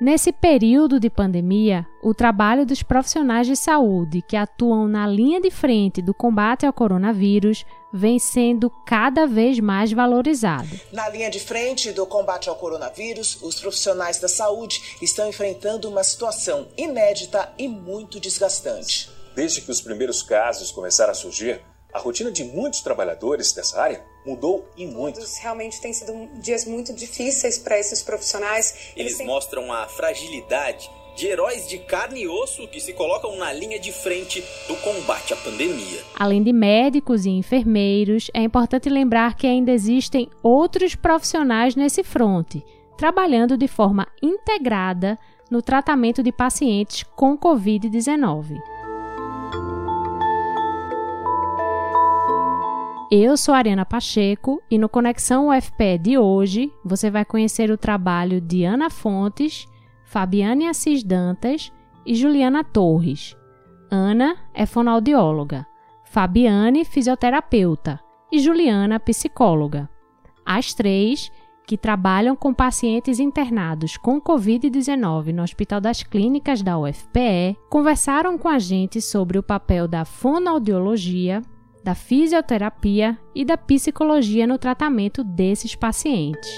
Nesse período de pandemia, o trabalho dos profissionais de saúde que atuam na linha de frente do combate ao coronavírus vem sendo cada vez mais valorizado. Na linha de frente do combate ao coronavírus, os profissionais da saúde estão enfrentando uma situação inédita e muito desgastante. Desde que os primeiros casos começaram a surgir, a rotina de muitos trabalhadores dessa área mudou e muito. Todos realmente têm sido dias muito difíceis para esses profissionais. Eles, Eles têm... mostram a fragilidade de heróis de carne e osso que se colocam na linha de frente do combate à pandemia. Além de médicos e enfermeiros, é importante lembrar que ainda existem outros profissionais nesse fronte, trabalhando de forma integrada no tratamento de pacientes com Covid-19. Eu sou Ariana Pacheco e no Conexão UFPE de hoje você vai conhecer o trabalho de Ana Fontes, Fabiane Assis Dantas e Juliana Torres. Ana é fonoaudióloga, Fabiane, fisioterapeuta e Juliana, psicóloga. As três, que trabalham com pacientes internados com Covid-19 no Hospital das Clínicas da UFPE, conversaram com a gente sobre o papel da fonoaudiologia da fisioterapia e da psicologia no tratamento desses pacientes.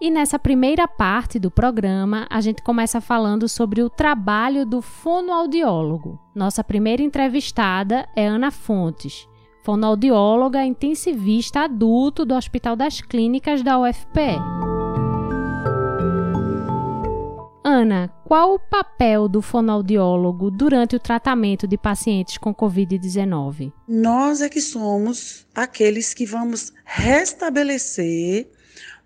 E nessa primeira parte do programa, a gente começa falando sobre o trabalho do fonoaudiólogo. Nossa primeira entrevistada é Ana Fontes, fonoaudióloga intensivista adulto do Hospital das Clínicas da UFPE. Ana, qual o papel do fonoaudiólogo durante o tratamento de pacientes com Covid-19? Nós é que somos aqueles que vamos restabelecer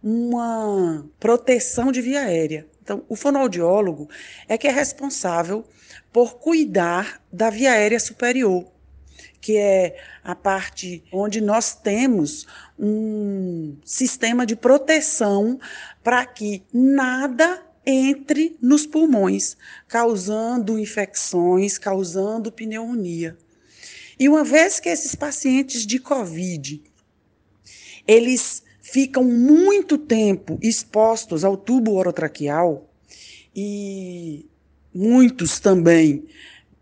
uma proteção de via aérea. Então, o fonoaudiólogo é que é responsável por cuidar da via aérea superior, que é a parte onde nós temos um sistema de proteção para que nada entre nos pulmões, causando infecções, causando pneumonia. E uma vez que esses pacientes de COVID, eles ficam muito tempo expostos ao tubo orotraqueal e muitos também,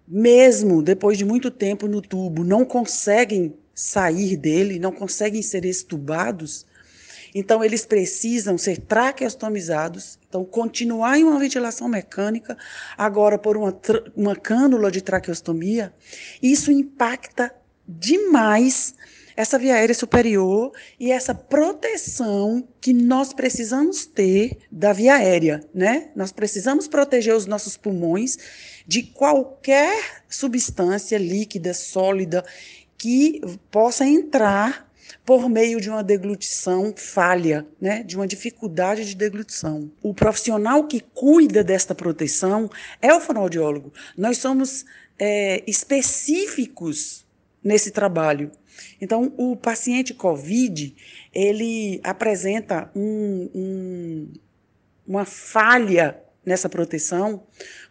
mesmo depois de muito tempo no tubo, não conseguem sair dele, não conseguem ser extubados, então, eles precisam ser traqueostomizados, então, continuar em uma ventilação mecânica, agora por uma, uma cânula de traqueostomia. Isso impacta demais essa via aérea superior e essa proteção que nós precisamos ter da via aérea, né? Nós precisamos proteger os nossos pulmões de qualquer substância líquida, sólida, que possa entrar por meio de uma deglutição falha, né, de uma dificuldade de deglutição. O profissional que cuida desta proteção é o fonoaudiólogo. Nós somos é, específicos nesse trabalho. Então, o paciente COVID, ele apresenta um, um, uma falha nessa proteção,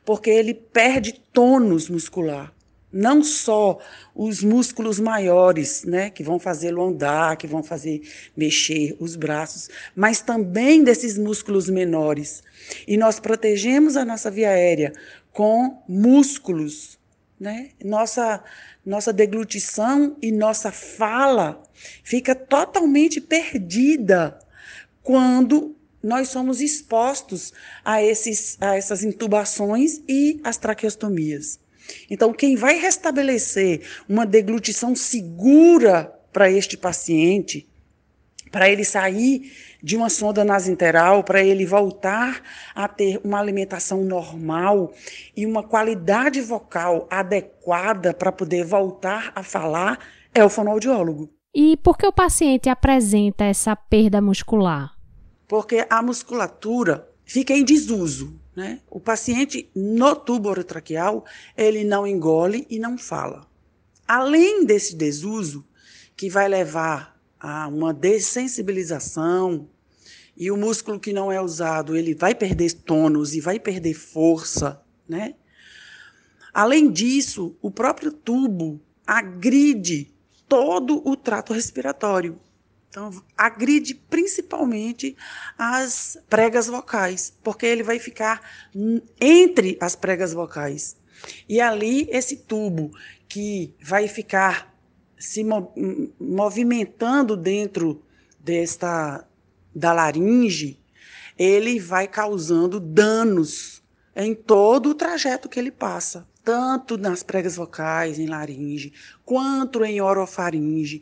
porque ele perde tônus muscular não só os músculos maiores, né, que vão fazê-lo andar, que vão fazer mexer os braços, mas também desses músculos menores. E nós protegemos a nossa via aérea com músculos, né? Nossa nossa deglutição e nossa fala fica totalmente perdida quando nós somos expostos a, esses, a essas intubações e as traqueostomias. Então, quem vai restabelecer uma deglutição segura para este paciente, para ele sair de uma sonda nasinteral, para ele voltar a ter uma alimentação normal e uma qualidade vocal adequada para poder voltar a falar, é o fonoaudiólogo. E por que o paciente apresenta essa perda muscular? Porque a musculatura fica em desuso. Né? O paciente no tubo orotraqueal, ele não engole e não fala. Além desse desuso, que vai levar a uma dessensibilização, e o músculo que não é usado, ele vai perder tônus e vai perder força, né? Além disso, o próprio tubo agride todo o trato respiratório. Então, agride principalmente as pregas vocais, porque ele vai ficar entre as pregas vocais. E ali, esse tubo que vai ficar se movimentando dentro desta da laringe, ele vai causando danos em todo o trajeto que ele passa, tanto nas pregas vocais, em laringe, quanto em orofaringe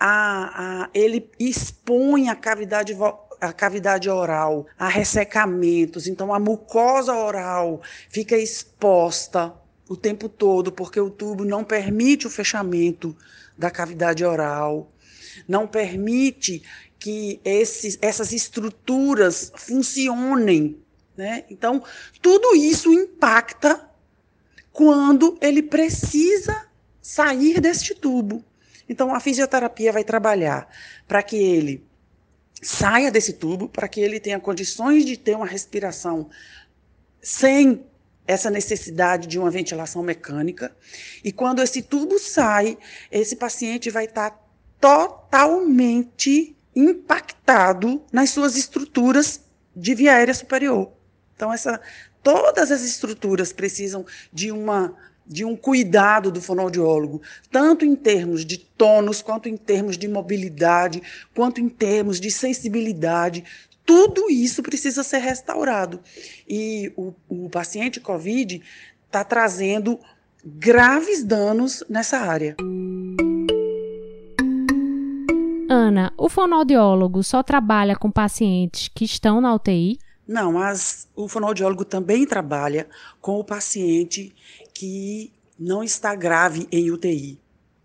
a, a, ele expõe a cavidade a cavidade oral a ressecamentos, então a mucosa oral fica exposta o tempo todo, porque o tubo não permite o fechamento da cavidade oral, não permite que esses, essas estruturas funcionem. Né? Então, tudo isso impacta quando ele precisa sair deste tubo. Então, a fisioterapia vai trabalhar para que ele saia desse tubo, para que ele tenha condições de ter uma respiração sem essa necessidade de uma ventilação mecânica. E quando esse tubo sai, esse paciente vai estar totalmente impactado nas suas estruturas de via aérea superior. Então, essa, todas as estruturas precisam de uma de um cuidado do fonoaudiólogo, tanto em termos de tônus, quanto em termos de mobilidade, quanto em termos de sensibilidade. Tudo isso precisa ser restaurado. E o, o paciente COVID está trazendo graves danos nessa área. Ana, o fonoaudiólogo só trabalha com pacientes que estão na UTI? Não, mas o fonoaudiólogo também trabalha com o paciente que não está grave em UTI.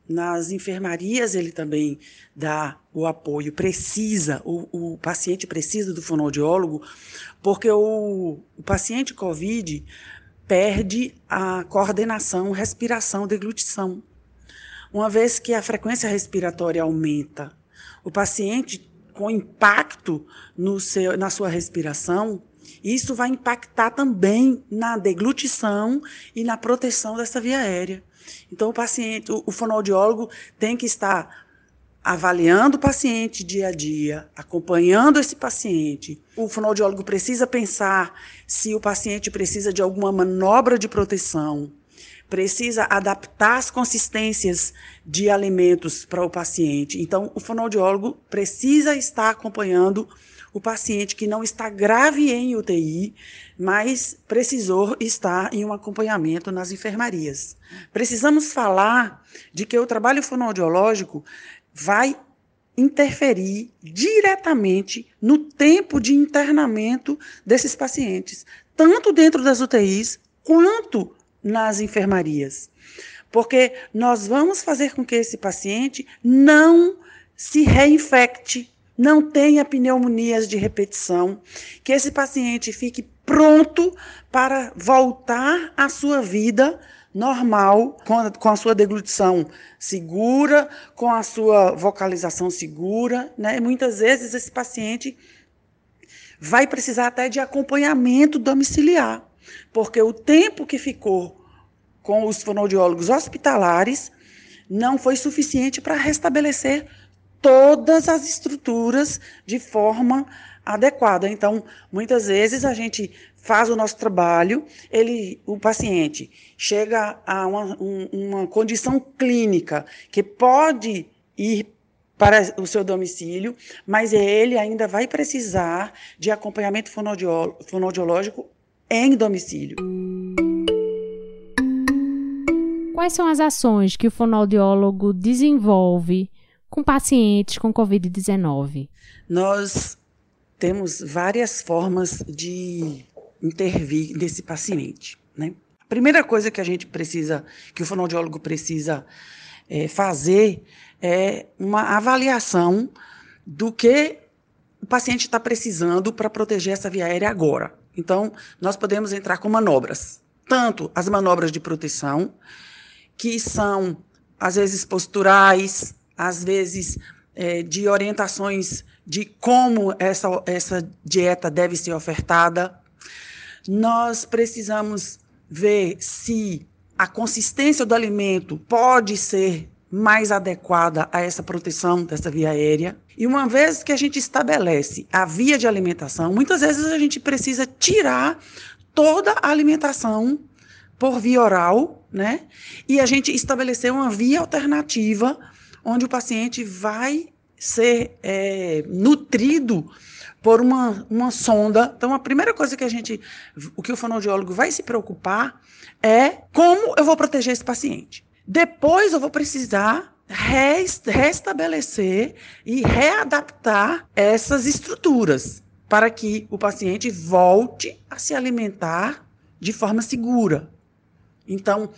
Nas enfermarias ele também dá o apoio, precisa, o, o paciente precisa do fonoaudiólogo, porque o, o paciente COVID perde a coordenação, respiração, deglutição. Uma vez que a frequência respiratória aumenta, o paciente com impacto no seu, na sua respiração, isso vai impactar também na deglutição e na proteção dessa via aérea. Então, o paciente, o, fonoaudiólogo tem que estar avaliando o paciente dia a dia, acompanhando esse paciente. O fonoaudiólogo precisa pensar se o paciente precisa de alguma manobra de proteção, precisa adaptar as consistências de alimentos para o paciente. Então, o fonoaudiólogo precisa estar acompanhando o paciente que não está grave em UTI, mas precisou estar em um acompanhamento nas enfermarias. Precisamos falar de que o trabalho fonoaudiológico vai interferir diretamente no tempo de internamento desses pacientes, tanto dentro das UTIs quanto nas enfermarias. Porque nós vamos fazer com que esse paciente não se reinfecte não tenha pneumonias de repetição, que esse paciente fique pronto para voltar à sua vida normal, com a, com a sua deglutição segura, com a sua vocalização segura. Né? Muitas vezes esse paciente vai precisar até de acompanhamento domiciliar, porque o tempo que ficou com os fonoaudiólogos hospitalares não foi suficiente para restabelecer todas as estruturas de forma adequada. Então, muitas vezes a gente faz o nosso trabalho, ele, o paciente chega a uma, um, uma condição clínica que pode ir para o seu domicílio, mas ele ainda vai precisar de acompanhamento fonoaudiológico em domicílio. Quais são as ações que o fonoaudiólogo desenvolve com pacientes com Covid-19? Nós temos várias formas de intervir nesse paciente. Né? A primeira coisa que a gente precisa, que o fonoaudiólogo precisa é, fazer é uma avaliação do que o paciente está precisando para proteger essa via aérea agora. Então, nós podemos entrar com manobras, tanto as manobras de proteção, que são, às vezes, posturais, às vezes é, de orientações de como essa, essa dieta deve ser ofertada. Nós precisamos ver se a consistência do alimento pode ser mais adequada a essa proteção dessa via aérea. E uma vez que a gente estabelece a via de alimentação, muitas vezes a gente precisa tirar toda a alimentação por via oral, né? E a gente estabelecer uma via alternativa onde o paciente vai ser é, nutrido por uma, uma sonda. Então, a primeira coisa que a gente, o que o fonoaudiólogo vai se preocupar é como eu vou proteger esse paciente. Depois eu vou precisar restabelecer e readaptar essas estruturas para que o paciente volte a se alimentar de forma segura. Então,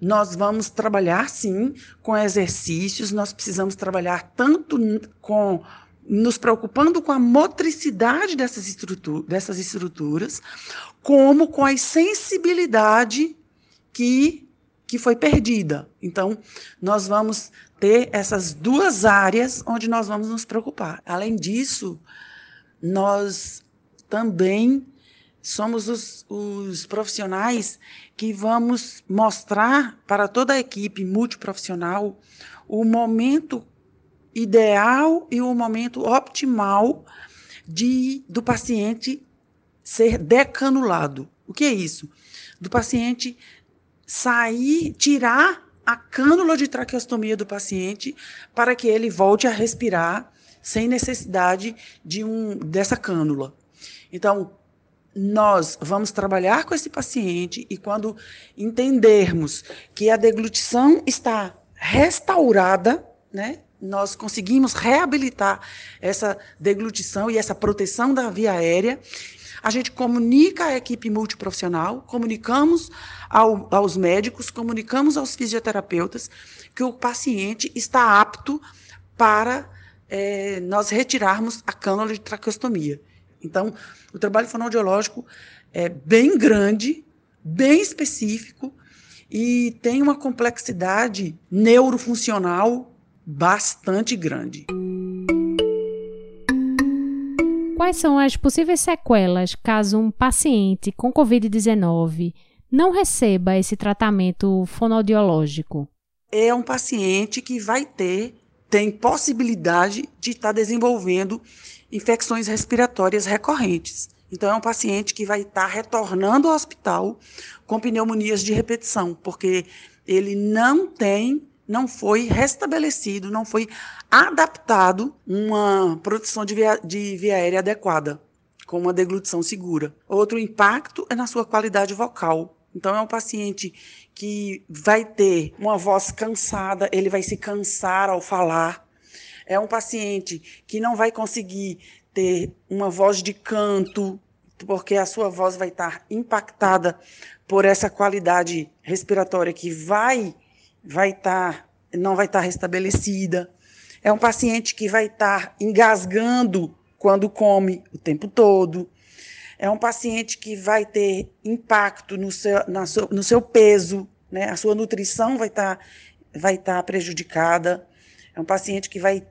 nós vamos trabalhar sim com exercícios, nós precisamos trabalhar tanto com nos preocupando com a motricidade dessas, estrutura, dessas estruturas, como com a sensibilidade que, que foi perdida. Então, nós vamos ter essas duas áreas onde nós vamos nos preocupar. Além disso, nós também somos os, os profissionais que vamos mostrar para toda a equipe multiprofissional o momento ideal e o momento optimal de do paciente ser decanulado. O que é isso? Do paciente sair, tirar a cânula de traqueostomia do paciente para que ele volte a respirar sem necessidade de um dessa cânula. Então, nós vamos trabalhar com esse paciente e quando entendermos que a deglutição está restaurada, né? Nós conseguimos reabilitar essa deglutição e essa proteção da via aérea. A gente comunica à equipe multiprofissional, comunicamos ao, aos médicos, comunicamos aos fisioterapeutas que o paciente está apto para é, nós retirarmos a cânula de traqueostomia. Então, o trabalho fonoaudiológico é bem grande, bem específico e tem uma complexidade neurofuncional bastante grande. Quais são as possíveis sequelas caso um paciente com Covid-19 não receba esse tratamento fonoaudiológico? É um paciente que vai ter, tem possibilidade de estar desenvolvendo infecções respiratórias recorrentes. Então, é um paciente que vai estar retornando ao hospital com pneumonias de repetição, porque ele não tem, não foi restabelecido, não foi adaptado uma proteção de via, de via aérea adequada, com uma deglutição segura. Outro impacto é na sua qualidade vocal. Então, é um paciente que vai ter uma voz cansada, ele vai se cansar ao falar, é um paciente que não vai conseguir ter uma voz de canto, porque a sua voz vai estar impactada por essa qualidade respiratória que vai vai estar não vai estar restabelecida. É um paciente que vai estar engasgando quando come o tempo todo. É um paciente que vai ter impacto no seu, na seu, no seu peso, né? A sua nutrição vai estar vai estar prejudicada. É um paciente que vai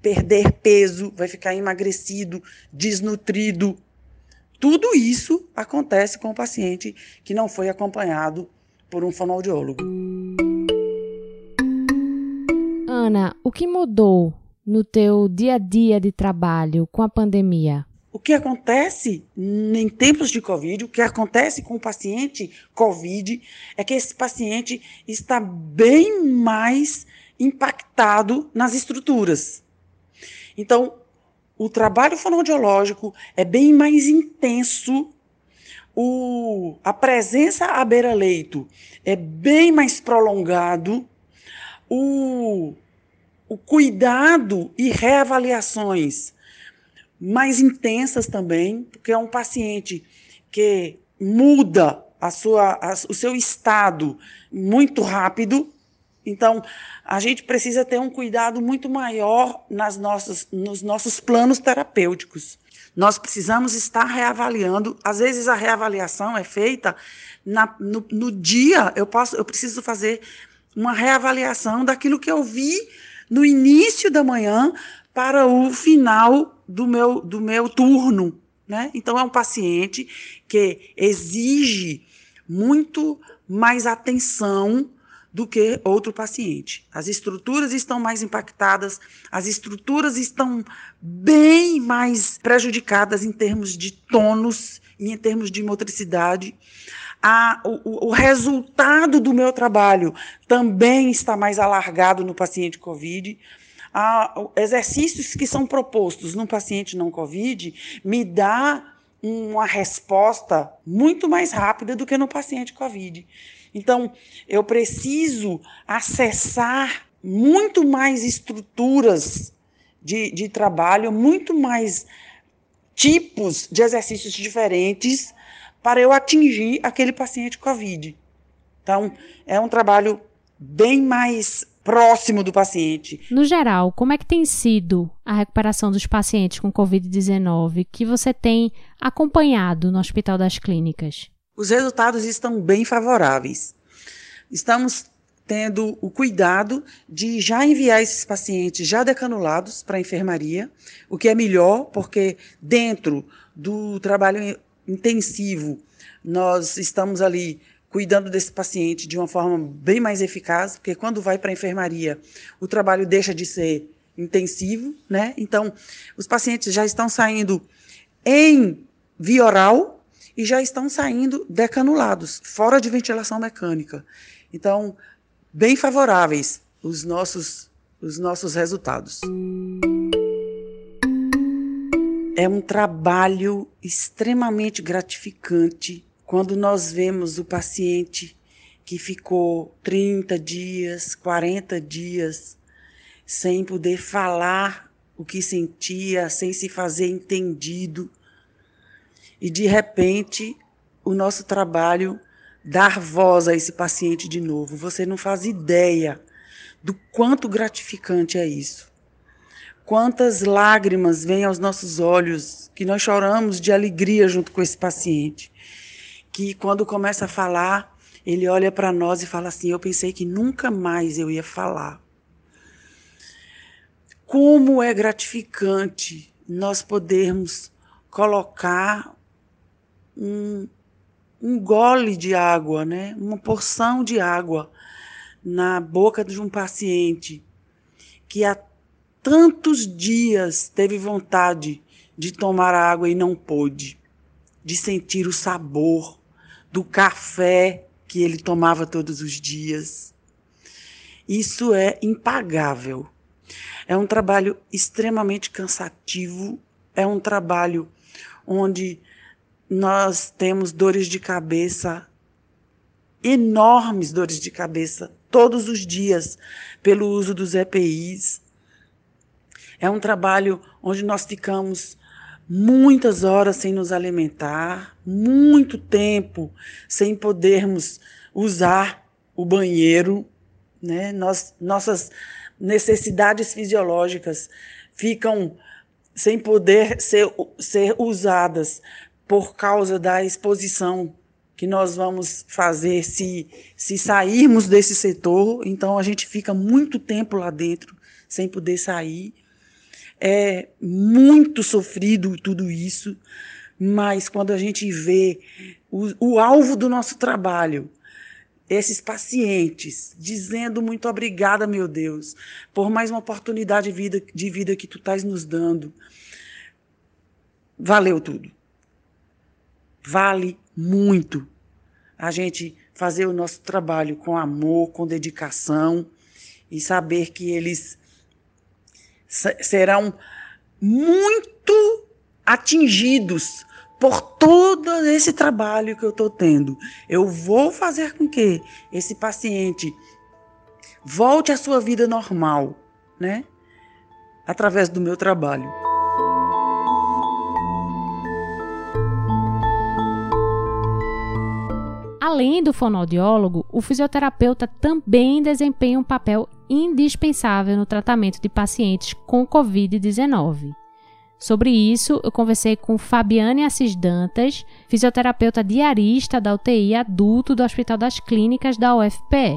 perder peso, vai ficar emagrecido, desnutrido. Tudo isso acontece com o paciente que não foi acompanhado por um fonoaudiólogo. Ana, o que mudou no teu dia a dia de trabalho com a pandemia? O que acontece em tempos de Covid, o que acontece com o paciente Covid, é que esse paciente está bem mais impactado nas estruturas. Então, o trabalho fonoaudiológico é bem mais intenso, o, a presença à beira-leito é bem mais prolongado, o, o cuidado e reavaliações mais intensas também, porque é um paciente que muda a sua, a, o seu estado muito rápido, então, a gente precisa ter um cuidado muito maior nas nossas, nos nossos planos terapêuticos. Nós precisamos estar reavaliando. Às vezes, a reavaliação é feita na, no, no dia. Eu, posso, eu preciso fazer uma reavaliação daquilo que eu vi no início da manhã para o final do meu, do meu turno. Né? Então, é um paciente que exige muito mais atenção do que outro paciente. As estruturas estão mais impactadas, as estruturas estão bem mais prejudicadas em termos de tônus e em termos de motricidade. A, o, o, resultado do meu trabalho também está mais alargado no paciente COVID. A, exercícios que são propostos no paciente não COVID me dá uma resposta muito mais rápida do que no paciente COVID. Então, eu preciso acessar muito mais estruturas de, de trabalho, muito mais tipos de exercícios diferentes para eu atingir aquele paciente COVID. Então, é um trabalho bem mais próximo do paciente. No geral, como é que tem sido a recuperação dos pacientes com Covid-19 que você tem acompanhado no Hospital das Clínicas? Os resultados estão bem favoráveis. Estamos tendo o cuidado de já enviar esses pacientes já decanulados para a enfermaria, o que é melhor, porque dentro do trabalho intensivo nós estamos ali cuidando desse paciente de uma forma bem mais eficaz, porque quando vai para a enfermaria, o trabalho deixa de ser intensivo, né? Então, os pacientes já estão saindo em via oral e já estão saindo decanulados, fora de ventilação mecânica. Então, bem favoráveis os nossos os nossos resultados. É um trabalho extremamente gratificante quando nós vemos o paciente que ficou 30 dias, 40 dias sem poder falar o que sentia, sem se fazer entendido, e de repente o nosso trabalho dar voz a esse paciente de novo. Você não faz ideia do quanto gratificante é isso. Quantas lágrimas vêm aos nossos olhos que nós choramos de alegria junto com esse paciente que quando começa a falar, ele olha para nós e fala assim: Eu pensei que nunca mais eu ia falar. Como é gratificante nós podermos colocar um, um gole de água, né? uma porção de água na boca de um paciente que há tantos dias teve vontade de tomar água e não pôde, de sentir o sabor, do café que ele tomava todos os dias. Isso é impagável. É um trabalho extremamente cansativo, é um trabalho onde nós temos dores de cabeça, enormes dores de cabeça, todos os dias, pelo uso dos EPIs. É um trabalho onde nós ficamos muitas horas sem nos alimentar, muito tempo sem podermos usar o banheiro, né? Nós, nossas necessidades fisiológicas ficam sem poder ser, ser usadas por causa da exposição que nós vamos fazer se, se sairmos desse setor. Então, a gente fica muito tempo lá dentro sem poder sair. É muito sofrido tudo isso, mas quando a gente vê o, o alvo do nosso trabalho, esses pacientes dizendo muito obrigada, meu Deus, por mais uma oportunidade de vida, de vida que tu estás nos dando. Valeu tudo. Vale muito a gente fazer o nosso trabalho com amor, com dedicação e saber que eles serão muito atingidos por todo esse trabalho que eu estou tendo. Eu vou fazer com que esse paciente volte à sua vida normal, né? Através do meu trabalho. Além do fonoaudiólogo, o fisioterapeuta também desempenha um papel indispensável no tratamento de pacientes com Covid-19. Sobre isso, eu conversei com Fabiane Assis Dantas, fisioterapeuta diarista da UTI adulto do Hospital das Clínicas da UFPE.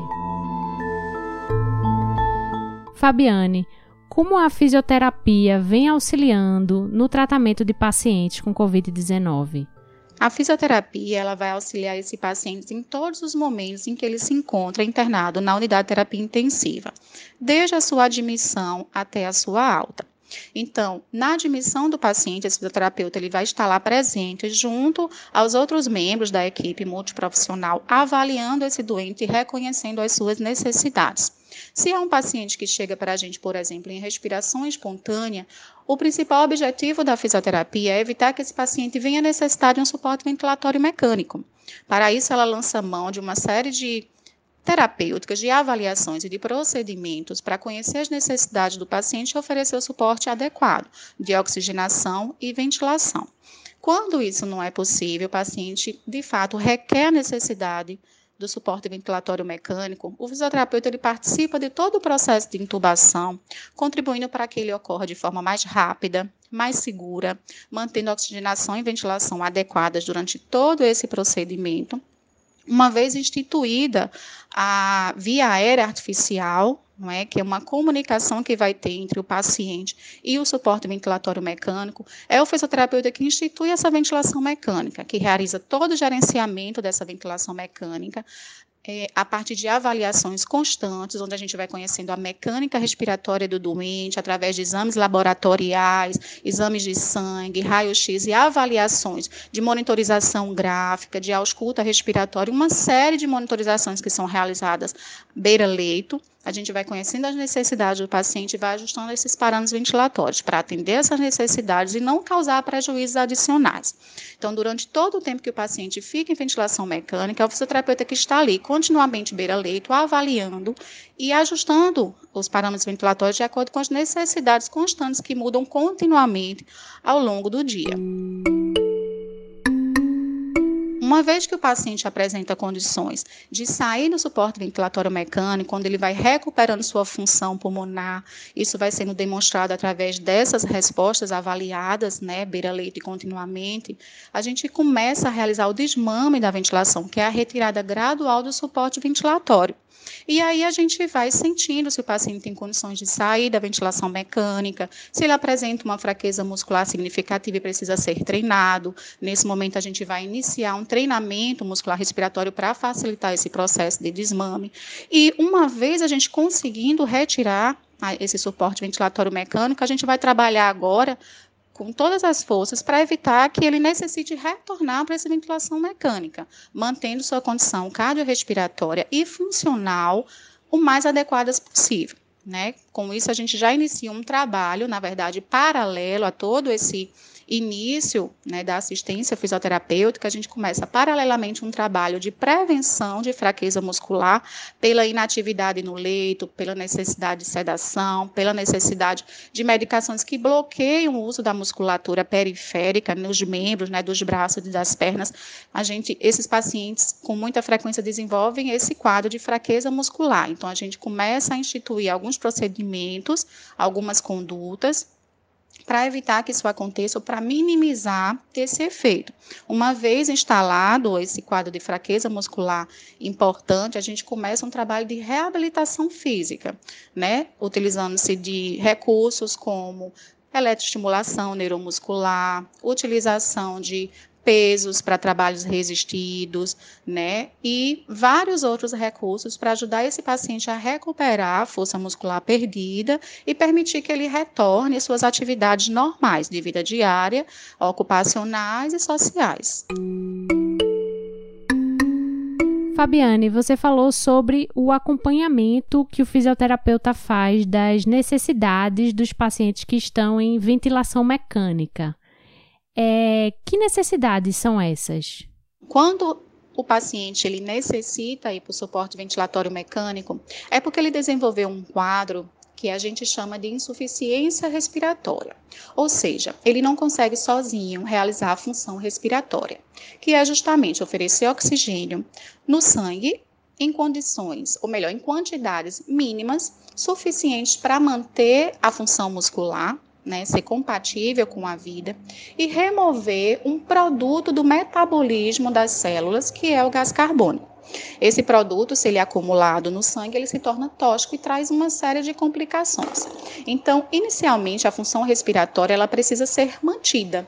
Fabiane, como a fisioterapia vem auxiliando no tratamento de pacientes com Covid-19? A fisioterapia ela vai auxiliar esse paciente em todos os momentos em que ele se encontra internado na unidade de terapia intensiva, desde a sua admissão até a sua alta. Então, na admissão do paciente, esse fisioterapeuta ele vai estar lá presente junto aos outros membros da equipe multiprofissional, avaliando esse doente e reconhecendo as suas necessidades. Se é um paciente que chega para a gente, por exemplo, em respiração espontânea, o principal objetivo da fisioterapia é evitar que esse paciente venha necessitar de um suporte ventilatório mecânico. Para isso, ela lança mão de uma série de terapêuticas, de avaliações e de procedimentos para conhecer as necessidades do paciente e oferecer o suporte adequado de oxigenação e ventilação. Quando isso não é possível, o paciente de fato requer necessidade do suporte ventilatório mecânico, o fisioterapeuta ele participa de todo o processo de intubação, contribuindo para que ele ocorra de forma mais rápida, mais segura, mantendo oxigenação e ventilação adequadas durante todo esse procedimento uma vez instituída a via aérea artificial, não é, que é uma comunicação que vai ter entre o paciente e o suporte ventilatório mecânico, é o fisioterapeuta que institui essa ventilação mecânica, que realiza todo o gerenciamento dessa ventilação mecânica, é, a partir de avaliações constantes, onde a gente vai conhecendo a mecânica respiratória do doente, através de exames laboratoriais, exames de sangue, raio-x e avaliações de monitorização gráfica, de ausculta respiratória, uma série de monitorizações que são realizadas beira-leito, a gente vai conhecendo as necessidades do paciente e vai ajustando esses parâmetros ventilatórios para atender essas necessidades e não causar prejuízos adicionais. Então, durante todo o tempo que o paciente fica em ventilação mecânica, é o fisioterapeuta que está ali continuamente beira-leito, avaliando e ajustando os parâmetros ventilatórios de acordo com as necessidades constantes que mudam continuamente ao longo do dia. Uma vez que o paciente apresenta condições de sair do suporte ventilatório mecânico, quando ele vai recuperando sua função pulmonar, isso vai sendo demonstrado através dessas respostas avaliadas, né, beira-leito e continuamente, a gente começa a realizar o desmame da ventilação, que é a retirada gradual do suporte ventilatório. E aí a gente vai sentindo se o paciente tem condições de sair da ventilação mecânica, se ele apresenta uma fraqueza muscular significativa e precisa ser treinado. Nesse momento a gente vai iniciar um treinamento muscular respiratório para facilitar esse processo de desmame. E uma vez a gente conseguindo retirar esse suporte ventilatório mecânico, a gente vai trabalhar agora com todas as forças para evitar que ele necessite retornar para essa ventilação mecânica, mantendo sua condição cardiorrespiratória e funcional o mais adequadas possível. Né? Com isso, a gente já inicia um trabalho, na verdade, paralelo a todo esse início né, da assistência fisioterapêutica, a gente começa paralelamente um trabalho de prevenção de fraqueza muscular pela inatividade no leito, pela necessidade de sedação, pela necessidade de medicações que bloqueiam o uso da musculatura periférica nos membros, né, dos braços e das pernas. A gente, esses pacientes com muita frequência desenvolvem esse quadro de fraqueza muscular. Então a gente começa a instituir alguns procedimentos, algumas condutas para evitar que isso aconteça ou para minimizar esse efeito. Uma vez instalado esse quadro de fraqueza muscular importante, a gente começa um trabalho de reabilitação física, né? Utilizando-se de recursos como eletroestimulação neuromuscular, utilização de pesos para trabalhos resistidos, né? E vários outros recursos para ajudar esse paciente a recuperar a força muscular perdida e permitir que ele retorne suas atividades normais de vida diária, ocupacionais e sociais. Fabiane, você falou sobre o acompanhamento que o fisioterapeuta faz das necessidades dos pacientes que estão em ventilação mecânica. É, que necessidades são essas? Quando o paciente ele necessita ir para o suporte ventilatório mecânico, é porque ele desenvolveu um quadro que a gente chama de insuficiência respiratória. Ou seja, ele não consegue sozinho realizar a função respiratória, que é justamente oferecer oxigênio no sangue em condições, ou melhor, em quantidades mínimas suficientes para manter a função muscular né, ser compatível com a vida e remover um produto do metabolismo das células, que é o gás carbônico. Esse produto, se ele é acumulado no sangue, ele se torna tóxico e traz uma série de complicações. Então, inicialmente, a função respiratória ela precisa ser mantida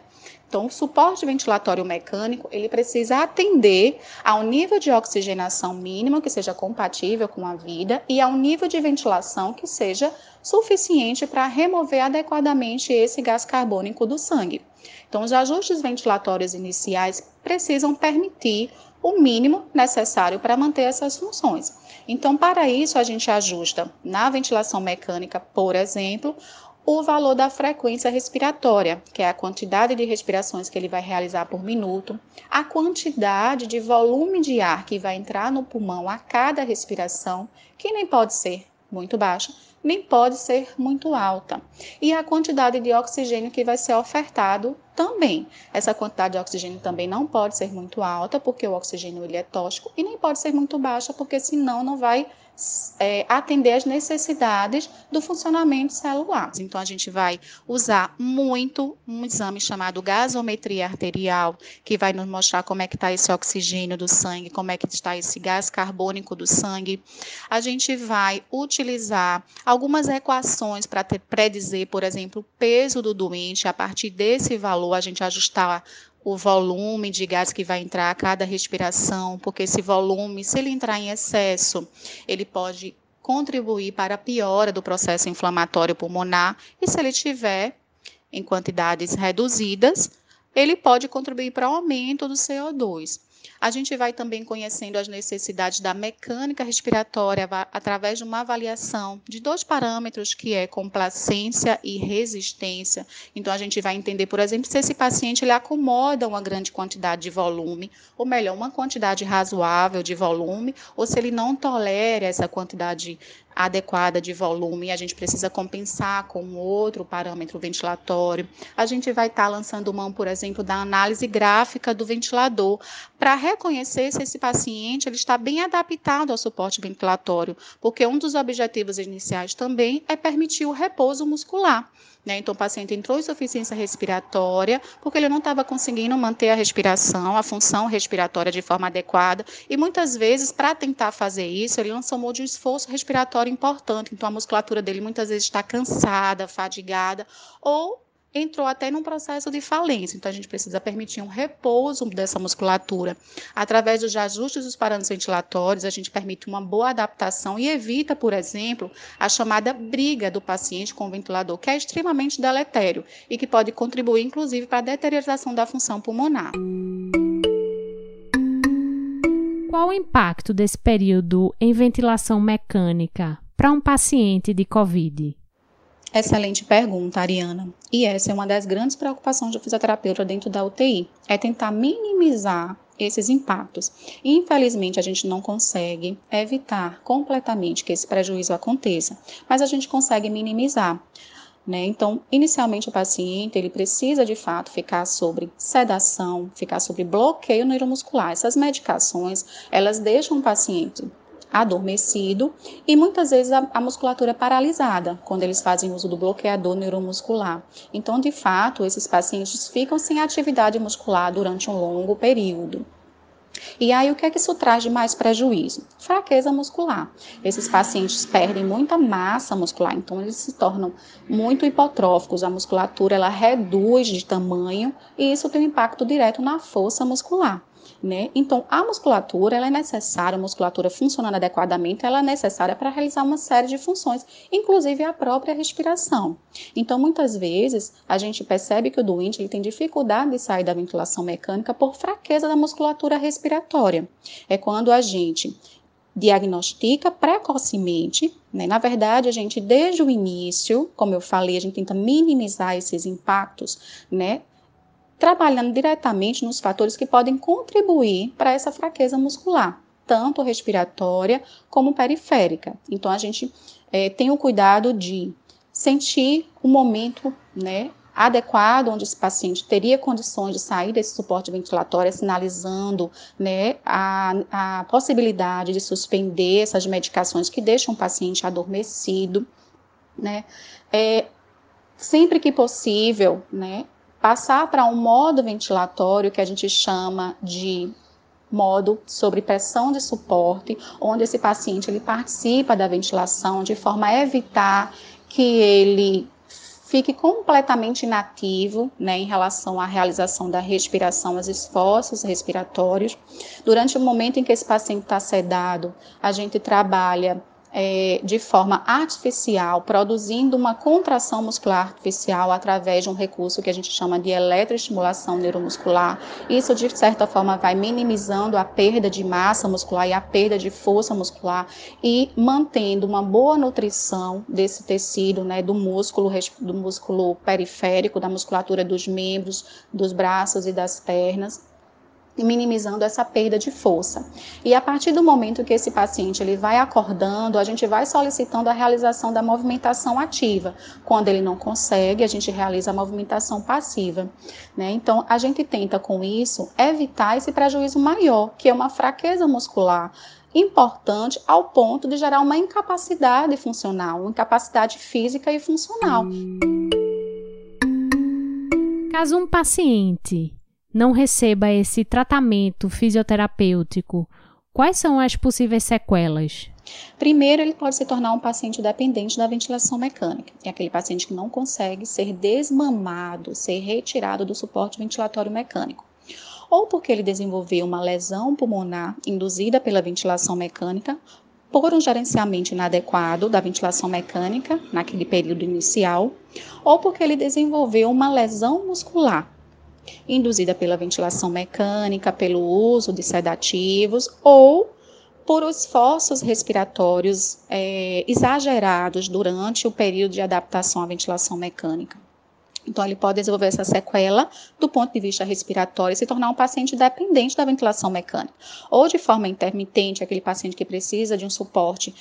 Então, o suporte ventilatório mecânico, ele precisa atender ao nível de oxigenação mínimo que seja compatível com a vida e ao nível de ventilação que seja suficiente para remover adequadamente esse gás carbônico do sangue. Então, os ajustes ventilatórios iniciais precisam permitir o mínimo necessário para manter essas funções. Então, para isso, a gente ajusta na ventilação mecânica, por exemplo, o valor da frequência respiratória, que é a quantidade de respirações que ele vai realizar por minuto, a quantidade de volume de ar que vai entrar no pulmão a cada respiração, que nem pode ser muito baixa, nem pode ser muito alta. E a quantidade de oxigênio que vai ser ofertado também. Essa quantidade de oxigênio também não pode ser muito alta, porque o oxigênio ele é tóxico, e nem pode ser muito baixa, porque senão não vai é, atender às necessidades do funcionamento celular. Então, a gente vai usar muito um exame chamado gasometria arterial, que vai nos mostrar como é que está esse oxigênio do sangue, como é que está esse gás carbônico do sangue. A gente vai utilizar algumas equações para predizer, por exemplo, o peso do doente. A partir desse valor, a gente ajustar o volume de gás que vai entrar a cada respiração, porque esse volume, se ele entrar em excesso, ele pode contribuir para a piora do processo inflamatório pulmonar, e se ele tiver em quantidades reduzidas, ele pode contribuir para o aumento do CO2. A gente vai também conhecendo as necessidades da mecânica respiratória através de uma avaliação de dois parâmetros, que é complacência e resistência. Então, a gente vai entender, por exemplo, se esse paciente ele acomoda uma grande quantidade de volume, ou melhor, uma quantidade razoável de volume, ou se ele não tolera essa quantidade adequada de volume, a gente precisa compensar com outro parâmetro ventilatório. A gente vai estar tá lançando mão, por exemplo, da análise gráfica do ventilador para reconhecer se esse paciente ele está bem adaptado ao suporte ventilatório, porque um dos objetivos iniciais também é permitir o repouso muscular. Né? Então, o paciente entrou em insuficiência respiratória porque ele não estava conseguindo manter a respiração, a função respiratória de forma adequada. E muitas vezes, para tentar fazer isso, ele lançou mão de um esforço respiratório importante. Então, a musculatura dele muitas vezes está cansada, fadigada, ou entrou até num processo de falência. Então, a gente precisa permitir um repouso dessa musculatura. Através dos ajustes dos parâmetros ventilatórios, a gente permite uma boa adaptação e evita, por exemplo, a chamada briga do paciente com o ventilador, que é extremamente deletério e que pode contribuir, inclusive, para a deterioração da função pulmonar. Qual o impacto desse período em ventilação mecânica para um paciente de COVID? Excelente pergunta, Ariana. E essa é uma das grandes preocupações do fisioterapeuta dentro da UTI, é tentar minimizar esses impactos. Infelizmente, a gente não consegue evitar completamente que esse prejuízo aconteça, mas a gente consegue minimizar. Né? Então, inicialmente o paciente ele precisa de fato ficar sobre sedação, ficar sobre bloqueio neuromuscular. Essas medicações elas deixam o paciente adormecido e muitas vezes a, a, musculatura paralisada quando eles fazem uso do bloqueador neuromuscular. Então, de fato, esses pacientes ficam sem atividade muscular durante um longo período. E aí, o que é que isso traz de mais prejuízo? Fraqueza muscular. Esses pacientes perdem muita massa muscular, então eles se tornam muito hipotróficos. A musculatura ela reduz de tamanho e isso tem um impacto direto na força muscular. Né? Então, a musculatura ela é necessária, a musculatura funcionando adequadamente, ela é necessária para realizar uma série de funções, inclusive a própria respiração. Então, muitas vezes, a gente percebe que o doente ele tem dificuldade de sair da ventilação mecânica por fraqueza da musculatura respiratória. É quando a gente diagnostica precocemente, né? Na verdade, a gente desde o início, como eu falei, a gente tenta minimizar esses impactos, né? Trabalhando diretamente nos fatores que podem contribuir para essa fraqueza muscular, tanto respiratória como periférica. Então, a gente é, tem o cuidado de sentir o momento né, adequado, onde esse paciente teria condições de sair desse suporte ventilatório, sinalizando né, a, a possibilidade de suspender essas medicações que deixam o paciente adormecido. Né? É, sempre que possível, né, passar para um modo ventilatório que a gente chama de modo sobre pressão de suporte, onde esse paciente ele participa da ventilação de forma a evitar que ele fique completamente inativo né, em relação à realização da respiração, os esforços respiratórios. Durante o momento em que esse paciente está sedado, a gente trabalha é, de forma artificial, produzindo uma contração muscular artificial através de um recurso que a gente chama de eletroestimulação neuromuscular. Isso, de certa forma, vai minimizando a perda de massa muscular e a perda de força muscular e mantendo uma boa nutrição desse tecido, né, do músculo, do músculo periférico, da musculatura dos membros, dos braços e das pernas minimizando essa perda de força. E a partir do momento que esse paciente ele vai acordando, a gente vai solicitando a realização da movimentação ativa. Quando ele não consegue, a gente realiza a movimentação passiva. Né? Então, a gente tenta com isso evitar esse prejuízo maior, que é uma fraqueza muscular importante ao ponto de gerar uma incapacidade funcional, uma incapacidade física e funcional. Caso um paciente não receba esse tratamento fisioterapêutico, quais são as possíveis sequelas? Primeiro, ele pode se tornar um paciente dependente da ventilação mecânica. É aquele paciente que não consegue ser desmamado, ser retirado do suporte ventilatório mecânico. Ou porque ele desenvolveu uma lesão pulmonar induzida pela ventilação mecânica, por um gerenciamento inadequado da ventilação mecânica naquele período inicial, ou porque ele desenvolveu uma lesão muscular induzida pela ventilação mecânica, pelo uso de sedativos ou por esforços respiratórios é, exagerados durante o período de adaptação à ventilação mecânica. Então, ele pode desenvolver essa sequela do ponto de vista respiratório e se tornar um paciente dependente da ventilação mecânica. Ou de forma intermitente, aquele paciente que precisa de um suporte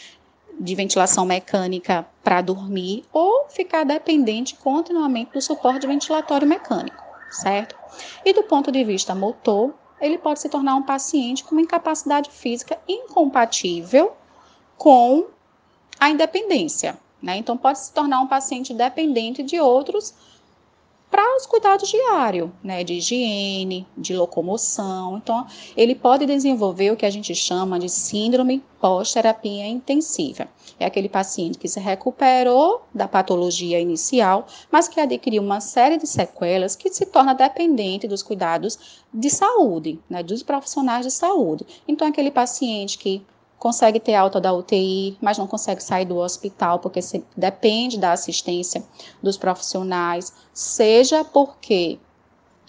de ventilação mecânica para dormir, ou ficar dependente continuamente do suporte ventilatório mecânico certo? E do ponto de vista motor, ele pode se tornar um paciente com uma incapacidade física incompatível com a independência. Né? Então, pode se tornar um paciente dependente de outros para os cuidados diários, né, de higiene, de locomoção. Então, ele pode desenvolver o que a gente chama de síndrome pós-terapia intensiva. É aquele paciente que se recuperou da patologia inicial, mas que adquiriu uma série de sequelas que se torna dependente dos cuidados de saúde, né, dos profissionais de saúde. Então, é aquele paciente que consegue ter alta da UTI, mas não consegue sair do hospital porque depende da assistência dos profissionais, seja porque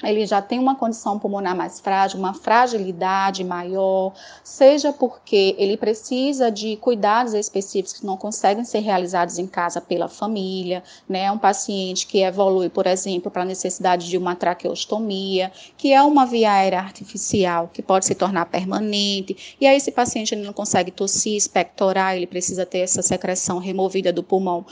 ele já tem uma condição pulmonar mais frágil, uma fragilidade maior, seja porque ele precisa de cuidados específicos que não conseguem ser realizados em casa pela família, né? Um paciente que evolui, por exemplo, para a necessidade de uma traqueostomia, que é uma via aérea artificial que pode se tornar permanente, e aí esse paciente não consegue tossir, expectorar, ele precisa ter essa secreção removida do pulmão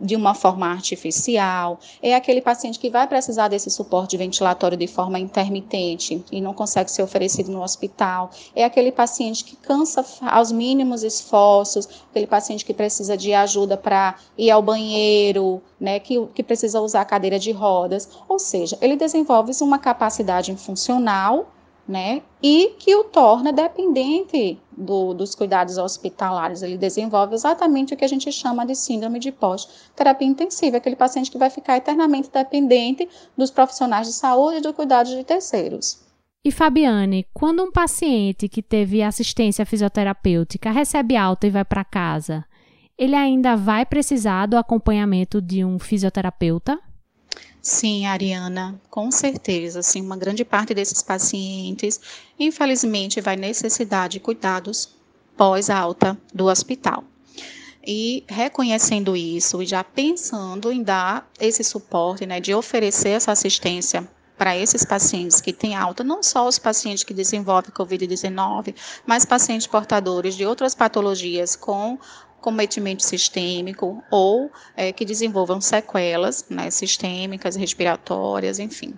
de uma forma artificial, é aquele paciente que vai precisar desse suporte ventilatório de forma intermitente e não consegue ser oferecido no hospital, é aquele paciente que cansa aos mínimos esforços, aquele paciente que precisa de ajuda para ir ao banheiro, né, que, que precisa usar cadeira de rodas, ou seja, ele desenvolve uma capacidade funcional né? E que o torna dependente do, dos cuidados hospitalares. Ele desenvolve exatamente o que a gente chama de síndrome de pós-terapia intensiva, aquele paciente que vai ficar eternamente dependente dos profissionais de saúde e do cuidado de terceiros. E Fabiane, quando um paciente que teve assistência fisioterapêutica recebe alta e vai para casa, ele ainda vai precisar do acompanhamento de um fisioterapeuta? Sim, Ariana, com certeza. Assim, uma grande parte desses pacientes, infelizmente, vai necessitar de cuidados pós-alta do hospital. E reconhecendo isso e já pensando em dar esse suporte, né, de oferecer essa assistência para esses pacientes que têm alta, não só os pacientes que desenvolvem Covid-19, mas pacientes portadores de outras patologias com cometimento sistêmico ou é, que desenvolvam sequelas né, sistêmicas, respiratórias, enfim.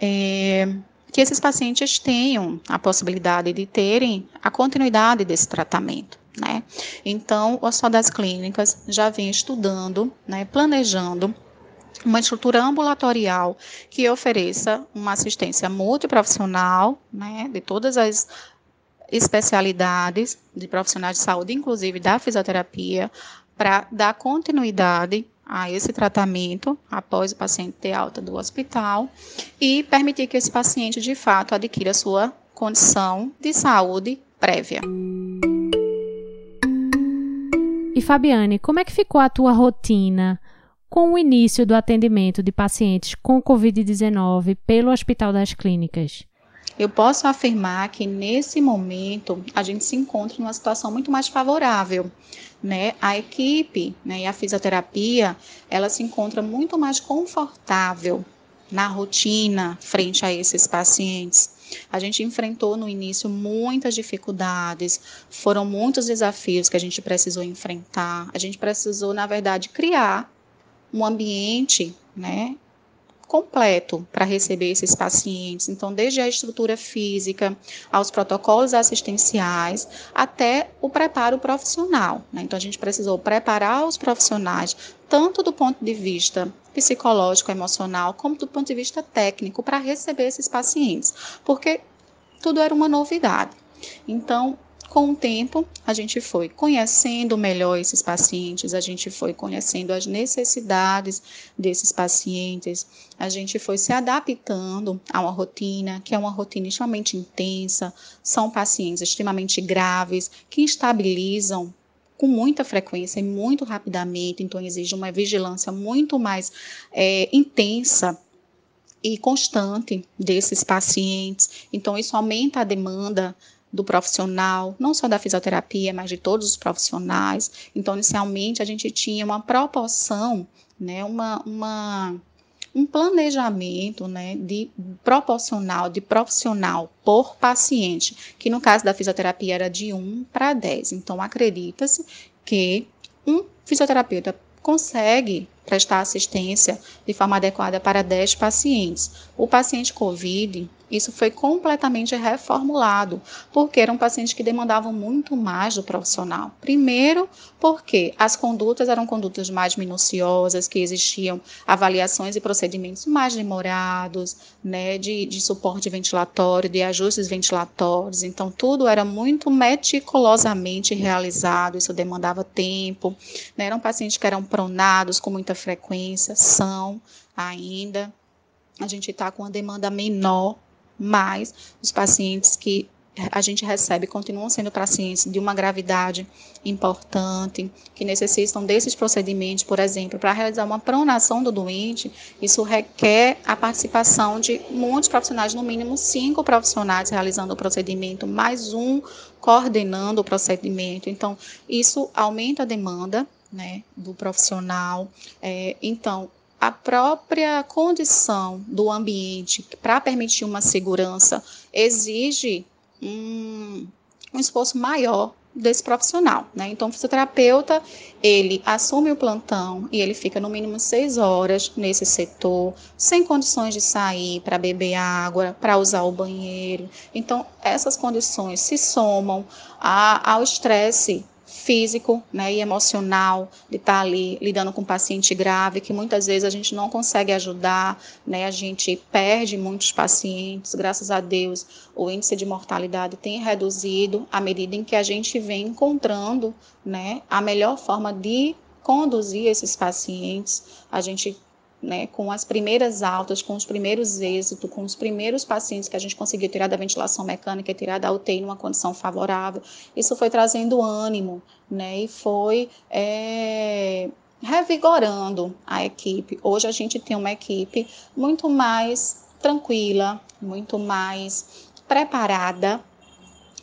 É, que esses pacientes tenham a possibilidade de terem a continuidade desse tratamento. Né? Então, o Hospital das Clínicas já vem estudando, né, planejando uma estrutura ambulatorial que ofereça uma assistência multiprofissional, né, de todas as especialidades de profissionais de saúde, inclusive da fisioterapia, para dar continuidade a esse tratamento após o paciente ter alta do hospital e permitir que esse paciente de fato adquira sua condição de saúde prévia. E Fabiane, como é que ficou a tua rotina com o início do atendimento de pacientes com COVID-19 pelo Hospital das Clínicas? Eu posso afirmar que nesse momento a gente se encontra numa situação muito mais favorável, né? A equipe, né, e a fisioterapia, ela se encontra muito mais confortável na rotina frente a esses pacientes. A gente enfrentou no início muitas dificuldades, foram muitos desafios que a gente precisou enfrentar. A gente precisou, na verdade, criar um ambiente, né, completo para receber esses pacientes. Então, desde a estrutura física, aos protocolos assistenciais, até o preparo profissional. Né? Então, a gente precisou preparar os profissionais, tanto do ponto de vista psicológico, emocional, como do ponto de vista técnico, para receber esses pacientes, porque tudo era uma novidade. Então, com o tempo, a gente foi conhecendo melhor esses pacientes, a gente foi conhecendo as necessidades desses pacientes, a gente foi se adaptando a uma rotina, que é uma rotina extremamente intensa, são pacientes extremamente graves, que estabilizam com muita frequência e muito rapidamente, então exige uma vigilância muito mais é, intensa e constante desses pacientes. Então, isso aumenta a demanda do profissional, não só da fisioterapia, mas de todos os profissionais. Então, inicialmente, a gente tinha uma proporção, né, uma, uma, um planejamento né, de proporcional, de profissional por paciente, que no caso da fisioterapia era de 1 para 10. Então, acredita-se que um fisioterapeuta consegue prestar assistência de forma adequada para 10 pacientes. O paciente COVID, isso foi completamente reformulado, porque eram pacientes que demandavam muito mais do profissional. Primeiro, porque as condutas eram condutas mais minuciosas, que existiam avaliações e procedimentos mais demorados, né, de, de suporte ventilatório, de ajustes ventilatórios. Então, tudo era muito meticulosamente realizado, isso demandava tempo. Né, eram pacientes que eram pronados com muita frequência, são ainda. A gente está com uma demanda menor mas os pacientes que a gente recebe continuam sendo pacientes de uma gravidade importante, que necessitam desses procedimentos, por exemplo, para realizar uma pronação do doente, isso requer a participação de muitos profissionais, no mínimo cinco profissionais realizando o procedimento, mais um coordenando o procedimento. Então, isso aumenta a demanda né, do profissional. É, então, a própria condição do ambiente para permitir uma segurança exige um, um esforço maior desse profissional, né? Então, o fisioterapeuta, ele assume o plantão e ele fica no mínimo seis horas nesse setor, sem condições de sair para beber água, para usar o banheiro. Então, essas condições se somam a, ao estresse físico né, e emocional de estar tá ali lidando com um paciente grave, que muitas vezes a gente não consegue ajudar, né, a gente perde muitos pacientes, graças a Deus o índice de mortalidade tem reduzido à medida em que a gente vem encontrando né, a melhor forma de conduzir esses pacientes, a gente né, com as primeiras altas, com os primeiros êxitos, com os primeiros pacientes que a gente conseguiu tirar da ventilação mecânica e tirar da UTI numa condição favorável. Isso foi trazendo ânimo, né, e foi é, revigorando a equipe. Hoje a gente tem uma equipe muito mais tranquila, muito mais preparada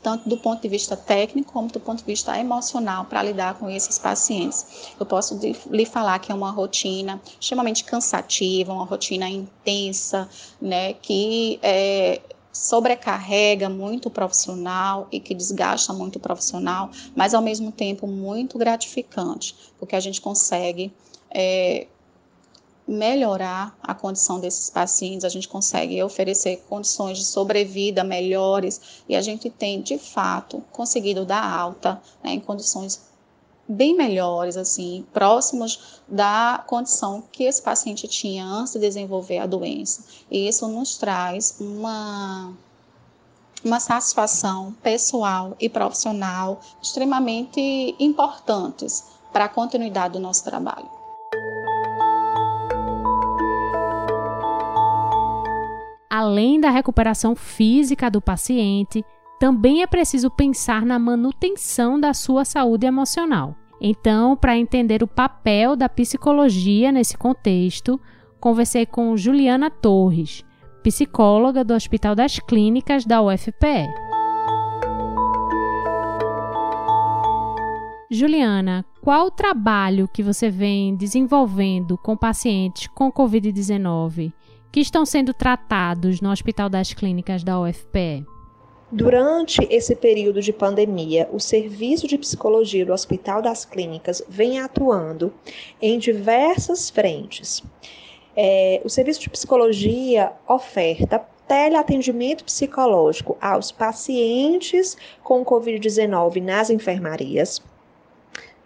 tanto do ponto de vista técnico como do ponto de vista emocional para lidar com esses pacientes. Eu posso lhe falar que é uma rotina extremamente cansativa, uma rotina intensa, né, que é, sobrecarrega muito o profissional e que desgasta muito o profissional, mas ao mesmo tempo muito gratificante, porque a gente consegue é, melhorar a condição desses pacientes, a gente consegue oferecer condições de sobrevida melhores e a gente tem, de fato, conseguido dar alta né, em condições bem melhores, assim, próximos da condição que esse paciente tinha antes de desenvolver a doença. E isso nos traz uma, uma satisfação pessoal e profissional extremamente importantes para a continuidade do nosso trabalho. Além da recuperação física do paciente, também é preciso pensar na manutenção da sua saúde emocional. Então, para entender o papel da psicologia nesse contexto, conversei com Juliana Torres, psicóloga do Hospital das Clínicas da UFPE. Juliana, qual o trabalho que você vem desenvolvendo com pacientes com Covid-19 que estão sendo tratados no Hospital das Clínicas da UFPE? Durante esse período de pandemia, o Serviço de Psicologia do Hospital das Clínicas vem atuando em diversas frentes. É, o Serviço de Psicologia oferta teleatendimento psicológico aos pacientes com Covid-19 nas enfermarias,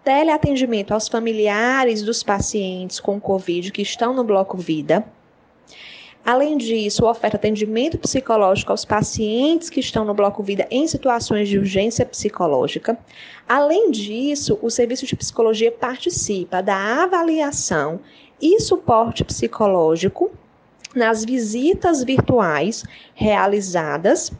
teleatendimento aos familiares dos pacientes com Covid que estão no bloco vida Além disso, oferta atendimento psicológico aos pacientes que estão no bloco vida em situações de urgência psicológica. Além disso, o serviço de psicologia participa da avaliação e suporte psicológico nas visitas virtuais realizadas